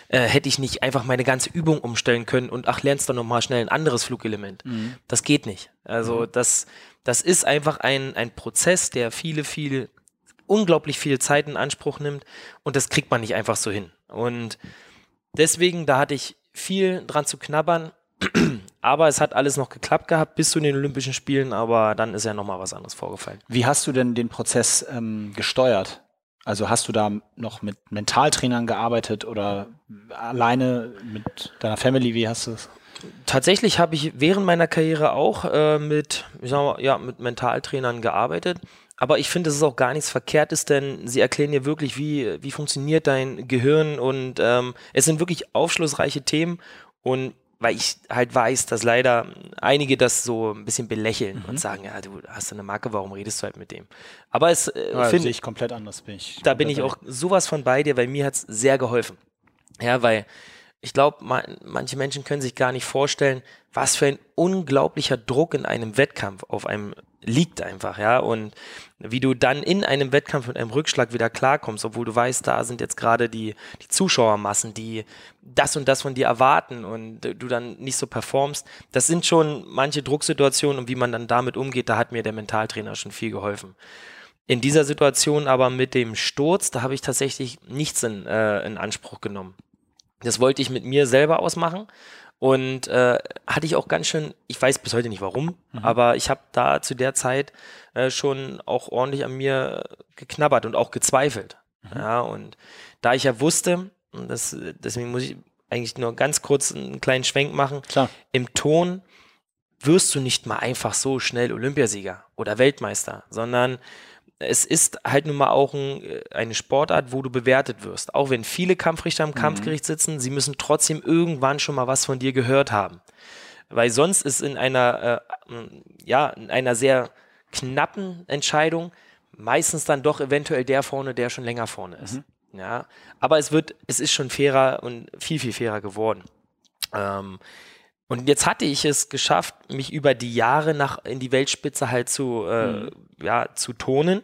äh, hätte ich nicht einfach meine ganze Übung umstellen können und ach, lernst doch nochmal schnell ein anderes Flugelement. Mhm. Das geht nicht. Also mhm. das, das ist einfach ein, ein Prozess, der viele, viele, unglaublich viel Zeit in Anspruch nimmt und das kriegt man nicht einfach so hin. Und deswegen, da hatte ich viel dran zu knabbern. Aber es hat alles noch geklappt gehabt bis zu den Olympischen Spielen, aber dann ist ja nochmal was anderes vorgefallen. Wie hast du denn den Prozess ähm, gesteuert? Also hast du da noch mit Mentaltrainern gearbeitet oder alleine mit deiner Family? Wie hast du es? Tatsächlich habe ich während meiner Karriere auch äh, mit, ich sag mal, ja, mit Mentaltrainern gearbeitet. Aber ich finde, es ist auch gar nichts Verkehrtes, denn sie erklären dir wirklich, wie, wie funktioniert dein Gehirn und ähm, es sind wirklich aufschlussreiche Themen und weil ich halt weiß, dass leider einige das so ein bisschen belächeln mhm. und sagen, ja, du hast eine Marke, warum redest du halt mit dem? Aber es äh, ja, finde ich komplett anders. Bin ich da bin ich auch sowas von bei dir, weil mir hat es sehr geholfen. Ja, weil ich glaube, man, manche Menschen können sich gar nicht vorstellen, was für ein unglaublicher Druck in einem Wettkampf auf einem liegt einfach, ja. Und wie du dann in einem Wettkampf mit einem Rückschlag wieder klarkommst, obwohl du weißt, da sind jetzt gerade die, die Zuschauermassen, die das und das von dir erwarten und du dann nicht so performst. Das sind schon manche Drucksituationen und wie man dann damit umgeht, da hat mir der Mentaltrainer schon viel geholfen. In dieser Situation aber mit dem Sturz, da habe ich tatsächlich nichts in, äh, in Anspruch genommen. Das wollte ich mit mir selber ausmachen und äh, hatte ich auch ganz schön, ich weiß bis heute nicht warum, mhm. aber ich habe da zu der Zeit äh, schon auch ordentlich an mir geknabbert und auch gezweifelt. Mhm. Ja, und da ich ja wusste, und das, deswegen muss ich eigentlich nur ganz kurz einen kleinen Schwenk machen, Klar. im Ton wirst du nicht mal einfach so schnell Olympiasieger oder Weltmeister, sondern es ist halt nun mal auch ein, äh, eine Sportart, wo du bewertet wirst. Auch wenn viele Kampfrichter im mhm. Kampfgericht sitzen, sie müssen trotzdem irgendwann schon mal was von dir gehört haben. Weil sonst ist in einer, äh, ja, in einer sehr knappen Entscheidung meistens dann doch eventuell der vorne, der schon länger vorne ist. Mhm. Ja, aber es wird, es ist schon fairer und viel, viel fairer geworden. Ähm, und jetzt hatte ich es geschafft, mich über die Jahre nach in die Weltspitze halt zu, äh, mhm. ja, zu tonen.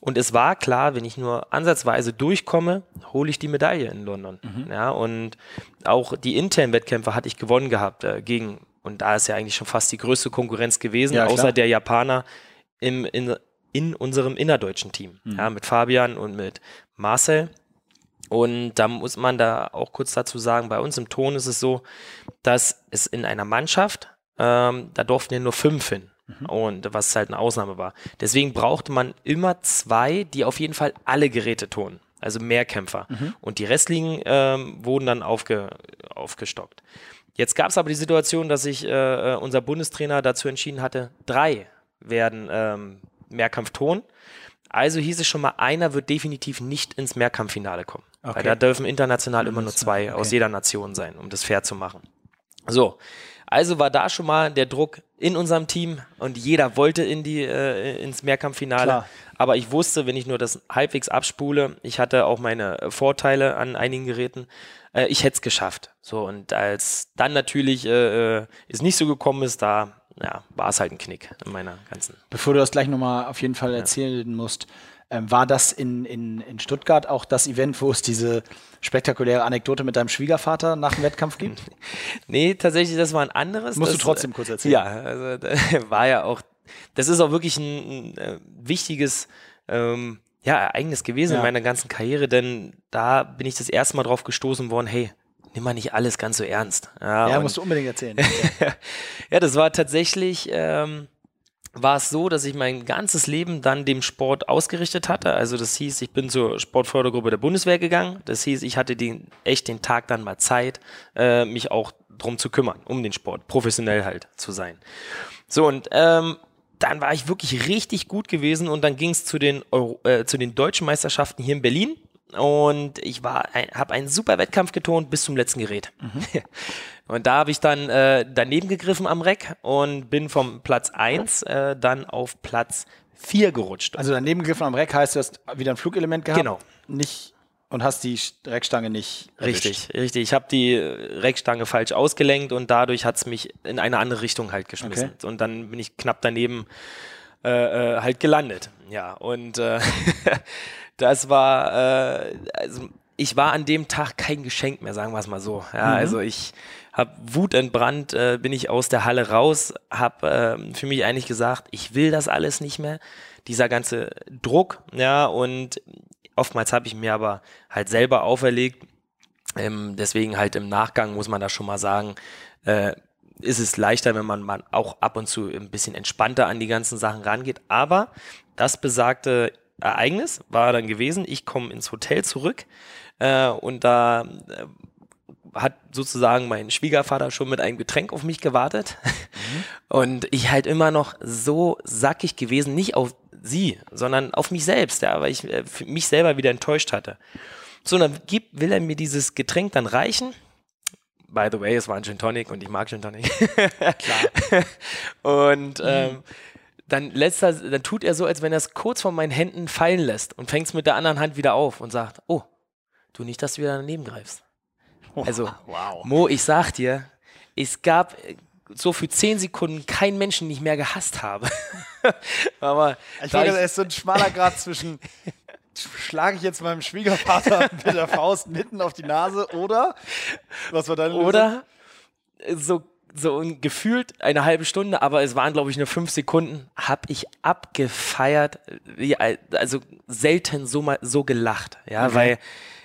Und es war klar, wenn ich nur ansatzweise durchkomme, hole ich die Medaille in London. Mhm. Ja, und auch die internen Wettkämpfe hatte ich gewonnen gehabt äh, gegen, und da ist ja eigentlich schon fast die größte Konkurrenz gewesen, ja, außer der Japaner im, in, in unserem innerdeutschen Team. Mhm. Ja, mit Fabian und mit Marcel. Und da muss man da auch kurz dazu sagen, bei uns im Ton ist es so, dass es in einer Mannschaft, ähm, da durften ja nur fünf hin. Mhm. Und was halt eine Ausnahme war. Deswegen brauchte man immer zwei, die auf jeden Fall alle Geräte tun. Also Mehrkämpfer. Mhm. Und die restlichen ähm, wurden dann aufge, aufgestockt. Jetzt gab es aber die Situation, dass sich äh, äh, unser Bundestrainer dazu entschieden hatte, drei werden ähm, Mehrkampfton. Also hieß es schon mal, einer wird definitiv nicht ins Mehrkampffinale kommen. Okay. Weil da dürfen international immer nur zwei okay. aus jeder Nation sein, um das fair zu machen. So, also war da schon mal der Druck in unserem Team und jeder wollte in die, äh, ins Mehrkampffinale. Klar. Aber ich wusste, wenn ich nur das halbwegs abspule, ich hatte auch meine Vorteile an einigen Geräten, äh, ich hätte es geschafft. So, und als dann natürlich äh, äh, es nicht so gekommen ist, da ja, war es halt ein Knick in meiner ganzen. Bevor du das gleich nochmal auf jeden Fall erzählen ja. musst, ähm, war das in, in, in Stuttgart auch das Event, wo es diese spektakuläre Anekdote mit deinem Schwiegervater nach dem Wettkampf gibt? nee, tatsächlich, das war ein anderes. Musst das, du trotzdem kurz erzählen. Ja, also war ja auch, das ist auch wirklich ein, ein äh, wichtiges ähm, ja, Ereignis gewesen ja. in meiner ganzen Karriere, denn da bin ich das erste Mal drauf gestoßen worden, hey, nimm mal nicht alles ganz so ernst. Ja, ja musst du unbedingt erzählen. ja, das war tatsächlich, ähm, war es so, dass ich mein ganzes Leben dann dem Sport ausgerichtet hatte. Also das hieß, ich bin zur Sportfördergruppe der Bundeswehr gegangen. Das hieß, ich hatte den, echt den Tag dann mal Zeit, äh, mich auch drum zu kümmern, um den Sport, professionell halt zu sein. So und ähm, dann war ich wirklich richtig gut gewesen und dann ging es zu den äh, zu den deutschen Meisterschaften hier in Berlin und ich war habe einen super Wettkampf getont bis zum letzten Gerät. Mhm. Und da habe ich dann äh, daneben gegriffen am Reck und bin vom Platz 1 äh, dann auf Platz 4 gerutscht. Also daneben gegriffen am Reck heißt, du hast wieder ein Flugelement gehabt? Genau. Nicht und hast die Reckstange nicht erwischt. Richtig, richtig. Ich habe die Reckstange falsch ausgelenkt und dadurch hat es mich in eine andere Richtung halt geschmissen. Okay. Und dann bin ich knapp daneben äh, äh, halt gelandet. Ja, und äh, das war, äh, also ich war an dem Tag kein Geschenk mehr, sagen wir es mal so. Ja, mhm. Also ich habe wutentbrannt, äh, bin ich aus der Halle raus, habe äh, für mich eigentlich gesagt, ich will das alles nicht mehr. Dieser ganze Druck, ja, und oftmals habe ich mir aber halt selber auferlegt. Ähm, deswegen halt im Nachgang muss man da schon mal sagen, äh, ist es leichter, wenn man, man auch ab und zu ein bisschen entspannter an die ganzen Sachen rangeht. Aber das besagte Ereignis war dann gewesen, ich komme ins Hotel zurück äh, und da äh, hat sozusagen mein Schwiegervater schon mit einem Getränk auf mich gewartet. Mhm. Und ich halt immer noch so sackig gewesen, nicht auf sie, sondern auf mich selbst, ja, weil ich äh, mich selber wieder enttäuscht hatte. So, dann gibt, will er mir dieses Getränk dann reichen. By the way, es war ein Gin Tonic und ich mag Gin Tonic. Klar. und ähm, mhm. Dann lässt er, dann tut er so, als wenn er es kurz von meinen Händen fallen lässt und fängt es mit der anderen Hand wieder auf und sagt, oh, du nicht, dass du wieder daneben greifst. Also, wow. Mo, ich sag dir, es gab so für zehn Sekunden keinen Menschen, den ich mehr gehasst habe. Aber ich finde, da ist so ein schmaler Grad zwischen schlage ich jetzt meinem Schwiegervater mit der Faust mitten auf die Nase oder was war deine Lösung? Oder so so gefühlt eine halbe Stunde, aber es waren glaube ich nur fünf Sekunden, habe ich abgefeiert, also selten so mal so gelacht, ja, okay. weil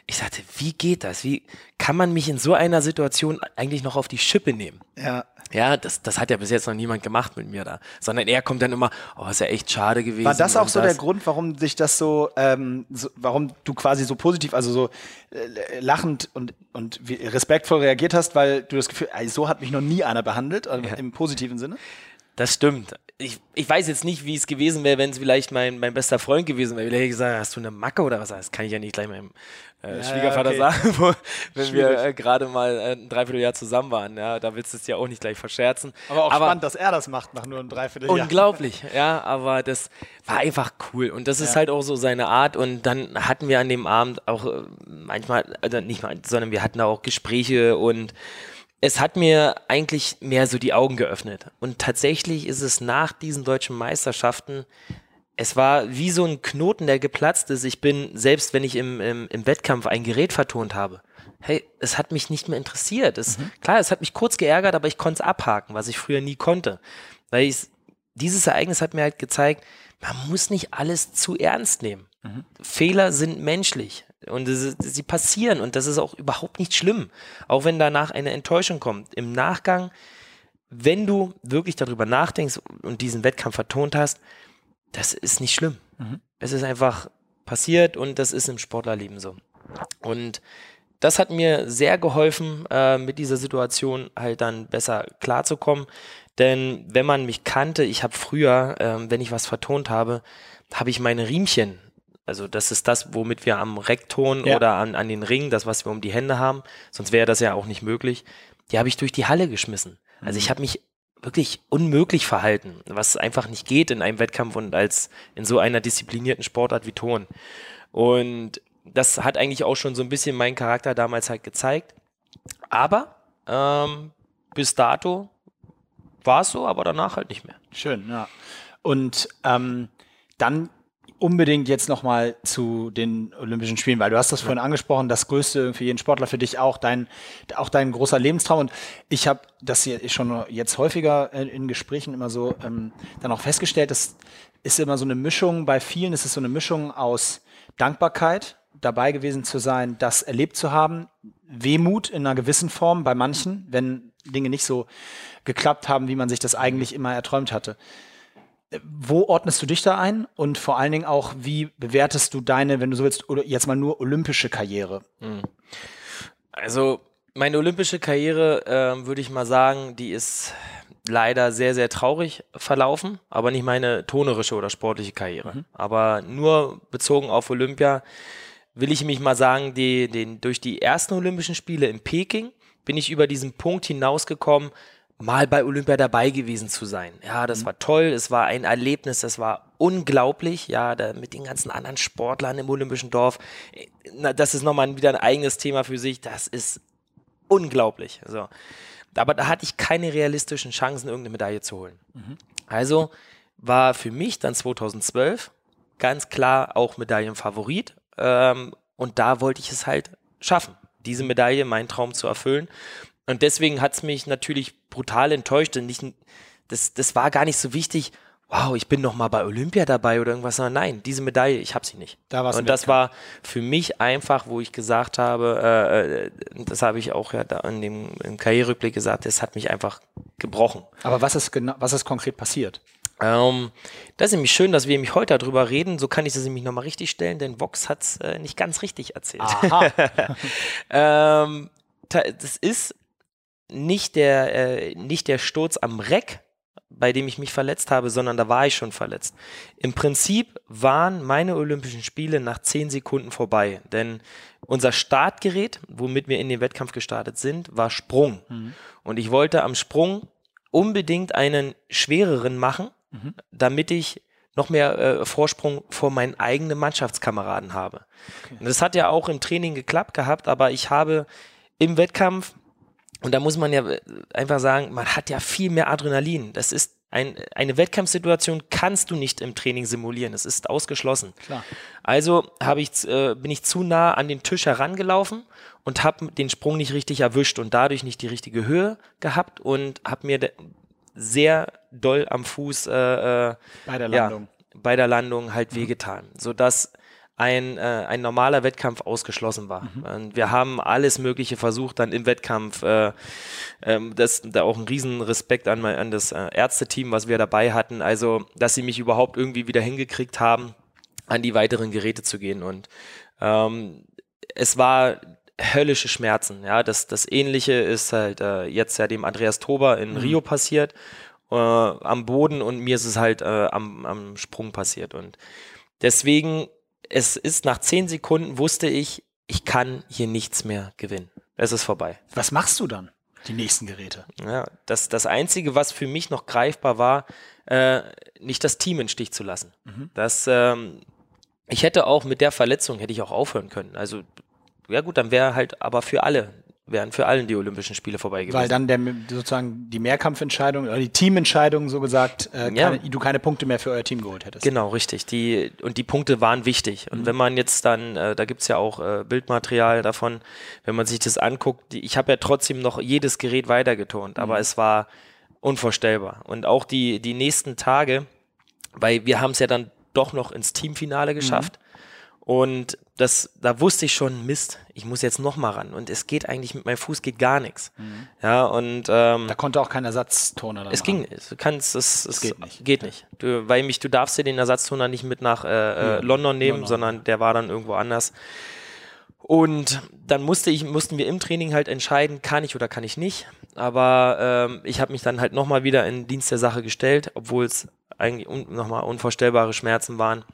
ich sagte, wie geht das? Wie kann man mich in so einer Situation eigentlich noch auf die Schippe nehmen? Ja. Ja, das, das hat ja bis jetzt noch niemand gemacht mit mir da. Sondern er kommt dann immer, oh, ist ja echt schade gewesen. War das auch so das. der Grund, warum sich das so, ähm, so, warum du quasi so positiv, also so äh, lachend und, und respektvoll reagiert hast, weil du das Gefühl, so hat mich noch nie einer behandelt, also ja. im positiven Sinne? Das stimmt. Ich, ich weiß jetzt nicht, wie es gewesen wäre, wenn es vielleicht mein, mein bester Freund gewesen wäre. Ich hätte gesagt, hast du eine Macke oder was? Das kann ich ja nicht gleich meinem äh, ja, Schwiegervater okay. sagen, wo, wenn Schwierig. wir äh, gerade mal äh, ein Dreivierteljahr zusammen waren. Ja, da willst du es ja auch nicht gleich verscherzen. Aber auch aber spannend, dass er das macht nach nur einem Dreivierteljahr. Unglaublich, ja, aber das war einfach cool. Und das ist halt auch so seine Art. Und dann hatten wir an dem Abend auch äh, manchmal, also nicht mal, sondern wir hatten da auch Gespräche und es hat mir eigentlich mehr so die Augen geöffnet. Und tatsächlich ist es nach diesen deutschen Meisterschaften, es war wie so ein Knoten, der geplatzt ist. Ich bin, selbst wenn ich im, im, im Wettkampf ein Gerät vertont habe, hey, es hat mich nicht mehr interessiert. Es, mhm. Klar, es hat mich kurz geärgert, aber ich konnte es abhaken, was ich früher nie konnte. Weil ich, dieses Ereignis hat mir halt gezeigt, man muss nicht alles zu ernst nehmen. Mhm. Fehler sind menschlich. Und ist, sie passieren und das ist auch überhaupt nicht schlimm. Auch wenn danach eine Enttäuschung kommt. Im Nachgang, wenn du wirklich darüber nachdenkst und diesen Wettkampf vertont hast, das ist nicht schlimm. Mhm. Es ist einfach passiert und das ist im Sportlerleben so. Und das hat mir sehr geholfen, äh, mit dieser Situation halt dann besser klarzukommen. Denn wenn man mich kannte, ich habe früher, äh, wenn ich was vertont habe, habe ich meine Riemchen. Also das ist das, womit wir am Rekton ja. oder an, an den Ringen, das, was wir um die Hände haben, sonst wäre das ja auch nicht möglich, die habe ich durch die Halle geschmissen. Also ich mhm. habe mich wirklich unmöglich verhalten, was einfach nicht geht in einem Wettkampf und als in so einer disziplinierten Sportart wie Ton. Und das hat eigentlich auch schon so ein bisschen meinen Charakter damals halt gezeigt. Aber ähm, bis dato war es so, aber danach halt nicht mehr. Schön, ja. Und ähm, dann unbedingt jetzt nochmal zu den Olympischen Spielen, weil du hast das vorhin angesprochen, das Größte für jeden Sportler, für dich auch dein, auch dein großer Lebenstraum. Und ich habe das hier schon jetzt häufiger in Gesprächen immer so ähm, dann auch festgestellt, das ist immer so eine Mischung, bei vielen ist es so eine Mischung aus Dankbarkeit, dabei gewesen zu sein, das erlebt zu haben, Wehmut in einer gewissen Form bei manchen, wenn Dinge nicht so geklappt haben, wie man sich das eigentlich immer erträumt hatte. Wo ordnest du dich da ein? Und vor allen Dingen auch, wie bewertest du deine, wenn du so willst, oder jetzt mal nur olympische Karriere? Hm. Also, meine olympische Karriere, äh, würde ich mal sagen, die ist leider sehr, sehr traurig verlaufen, aber nicht meine tonerische oder sportliche Karriere. Mhm. Aber nur bezogen auf Olympia will ich mich mal sagen, die, den, durch die ersten Olympischen Spiele in Peking bin ich über diesen Punkt hinausgekommen, mal bei Olympia dabei gewesen zu sein. Ja, das mhm. war toll, es war ein Erlebnis, das war unglaublich, ja, da mit den ganzen anderen Sportlern im Olympischen Dorf. Na, das ist nochmal wieder ein eigenes Thema für sich, das ist unglaublich. So. Aber da hatte ich keine realistischen Chancen, irgendeine Medaille zu holen. Mhm. Also war für mich dann 2012 ganz klar auch Medaillenfavorit. Ähm, und da wollte ich es halt schaffen, diese Medaille, meinen Traum zu erfüllen. Und deswegen hat es mich natürlich brutal enttäuscht. Und nicht, das, das war gar nicht so wichtig, wow, ich bin noch mal bei Olympia dabei oder irgendwas, sondern nein, diese Medaille, ich habe sie nicht. Da und das war für mich einfach, wo ich gesagt habe, äh, äh das habe ich auch ja da in dem im Karriererückblick gesagt, das hat mich einfach gebrochen. Aber was ist genau, was ist konkret passiert? Ähm, das ist nämlich schön, dass wir nämlich heute darüber reden. So kann ich das nämlich nochmal richtig stellen, denn Vox hat es äh, nicht ganz richtig erzählt. ähm, das ist nicht der, äh, nicht der Sturz am Reck, bei dem ich mich verletzt habe, sondern da war ich schon verletzt. Im Prinzip waren meine Olympischen Spiele nach zehn Sekunden vorbei, denn unser Startgerät, womit wir in den Wettkampf gestartet sind, war Sprung. Mhm. Und ich wollte am Sprung unbedingt einen schwereren machen, mhm. damit ich noch mehr äh, Vorsprung vor meinen eigenen Mannschaftskameraden habe. Okay. Und das hat ja auch im Training geklappt gehabt, aber ich habe im Wettkampf und da muss man ja äh, einfach sagen, man hat ja viel mehr Adrenalin. Das ist ein, eine Wettkampfsituation kannst du nicht im Training simulieren. Es ist ausgeschlossen. Klar. Also habe ich, äh, bin ich zu nah an den Tisch herangelaufen und habe den Sprung nicht richtig erwischt und dadurch nicht die richtige Höhe gehabt und habe mir sehr doll am Fuß äh, äh, bei der Landung, ja, bei der Landung halt mhm. wehgetan, sodass ein, äh, ein normaler Wettkampf ausgeschlossen war. Mhm. Und wir haben alles Mögliche versucht, dann im Wettkampf. Äh, ähm, das, da auch ein riesen Respekt an, an das äh, Ärzteteam, was wir dabei hatten. Also, dass sie mich überhaupt irgendwie wieder hingekriegt haben, an die weiteren Geräte zu gehen. Und ähm, es war höllische Schmerzen. Ja, das, das Ähnliche ist halt äh, jetzt ja dem Andreas Tober in mhm. Rio passiert, äh, am Boden und mir ist es halt äh, am, am Sprung passiert. Und deswegen es ist nach zehn Sekunden wusste ich, ich kann hier nichts mehr gewinnen. Es ist vorbei. Was machst du dann? Die nächsten Geräte. Ja, das, das Einzige, was für mich noch greifbar war, äh, nicht das Team in Stich zu lassen. Mhm. Das, ähm, ich hätte auch mit der Verletzung hätte ich auch aufhören können. Also ja gut, dann wäre halt aber für alle wären für allen die Olympischen Spiele vorbei gewesen. Weil dann der, sozusagen die Mehrkampfentscheidung oder die Teamentscheidung so gesagt, äh, ja. keine, du keine Punkte mehr für euer Team geholt hättest. Genau, richtig. Die, und die Punkte waren wichtig. Und mhm. wenn man jetzt dann, äh, da es ja auch äh, Bildmaterial davon, wenn man sich das anguckt, die, ich habe ja trotzdem noch jedes Gerät weitergetont, mhm. aber es war unvorstellbar. Und auch die, die nächsten Tage, weil wir haben es ja dann doch noch ins Teamfinale geschafft. Mhm. Und das, da wusste ich schon, Mist, ich muss jetzt noch mal ran. Und es geht eigentlich mit meinem Fuß geht gar nichts. Mhm. Ja, und ähm, da konnte auch kein Ersatztoner. Es ging, es kannst, es, es geht nicht. Geht nicht. Du, weil mich, du darfst dir den Ersatztoner nicht mit nach äh, äh, London nehmen, London. sondern der war dann irgendwo anders. Und dann musste ich, mussten wir im Training halt entscheiden, kann ich oder kann ich nicht. Aber ähm, ich habe mich dann halt nochmal wieder in Dienst der Sache gestellt, obwohl es eigentlich un nochmal unvorstellbare Schmerzen waren.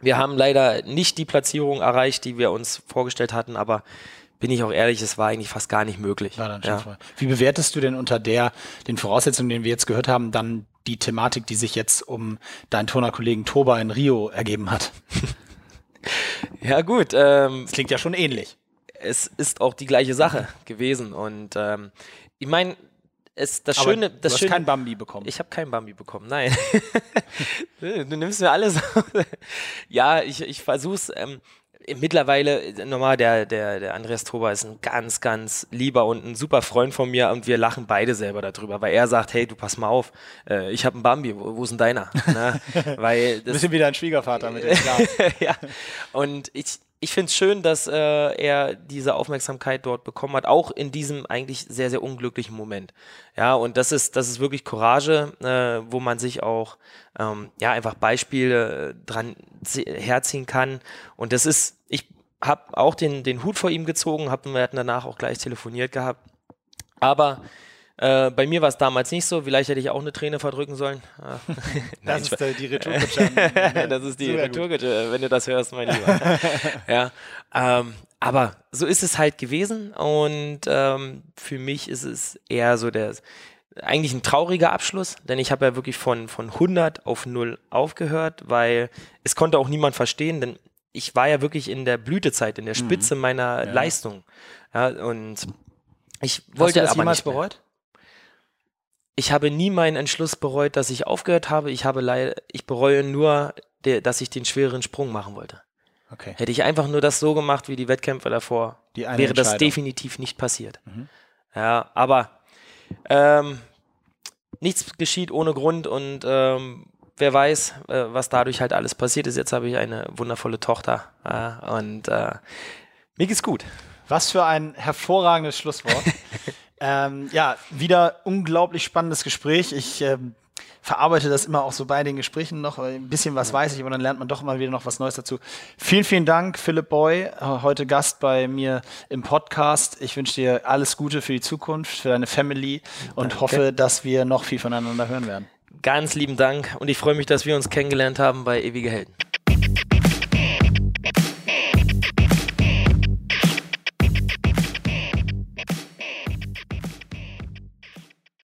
Wir haben leider nicht die Platzierung erreicht, die wir uns vorgestellt hatten, aber bin ich auch ehrlich, es war eigentlich fast gar nicht möglich. Ja. Wie bewertest du denn unter der, den Voraussetzungen, den wir jetzt gehört haben, dann die Thematik, die sich jetzt um deinen Turnerkollegen Toba in Rio ergeben hat? Ja, gut. Ähm, das klingt ja schon ähnlich. Es ist auch die gleiche Sache gewesen. Und ähm, ich meine, es, das Aber Schöne, das du hast Schöne, kein Bambi bekommen. Ich habe kein Bambi bekommen, nein. du nimmst mir alles. ja, ich, ich versuch's. Ähm, mittlerweile, normal, der, der, der Andreas Toba ist ein ganz, ganz lieber und ein super Freund von mir und wir lachen beide selber darüber, weil er sagt, hey, du pass mal auf, äh, ich habe einen Bambi, wo, wo, ist denn deiner? Ne? weil das, bisschen wie dein Schwiegervater mit dem Ja, und ich, ich finde es schön, dass äh, er diese Aufmerksamkeit dort bekommen hat, auch in diesem eigentlich sehr, sehr unglücklichen Moment. Ja, und das ist, das ist wirklich Courage, äh, wo man sich auch ähm, ja einfach Beispiele äh, dran herziehen kann. Und das ist, ich habe auch den, den Hut vor ihm gezogen, hab, wir hatten danach auch gleich telefoniert gehabt. Aber äh, bei mir war es damals nicht so. Vielleicht hätte ich auch eine Träne verdrücken sollen. das ist die Retourkutsche. das ist die Retourkutsche, wenn du das hörst, mein Lieber. ja. Ähm, aber so ist es halt gewesen und ähm, für mich ist es eher so der eigentlich ein trauriger Abschluss, denn ich habe ja wirklich von, von 100 auf 0 aufgehört, weil es konnte auch niemand verstehen, denn ich war ja wirklich in der Blütezeit, in der mhm. Spitze mhm. meiner ja. Leistung. Ja, und ich wollte Hast du das aber jemals bereut? Ich habe nie meinen Entschluss bereut, dass ich aufgehört habe. Ich habe leider, ich bereue nur, der, dass ich den schweren Sprung machen wollte. Okay. Hätte ich einfach nur das so gemacht wie die Wettkämpfe davor, wäre das definitiv nicht passiert. Mhm. Ja, aber ähm, nichts geschieht ohne Grund und ähm, wer weiß, äh, was dadurch halt alles passiert ist. Jetzt habe ich eine wundervolle Tochter äh, und äh, mir geht's gut. Was für ein hervorragendes Schlusswort. Ähm, ja, wieder unglaublich spannendes Gespräch. Ich ähm, verarbeite das immer auch so bei den Gesprächen noch. Ein bisschen was weiß ich, aber dann lernt man doch immer wieder noch was Neues dazu. Vielen, vielen Dank, Philipp Boy, heute Gast bei mir im Podcast. Ich wünsche dir alles Gute für die Zukunft, für deine Family und Danke. hoffe, dass wir noch viel voneinander hören werden. Ganz lieben Dank und ich freue mich, dass wir uns kennengelernt haben bei Ewige Helden.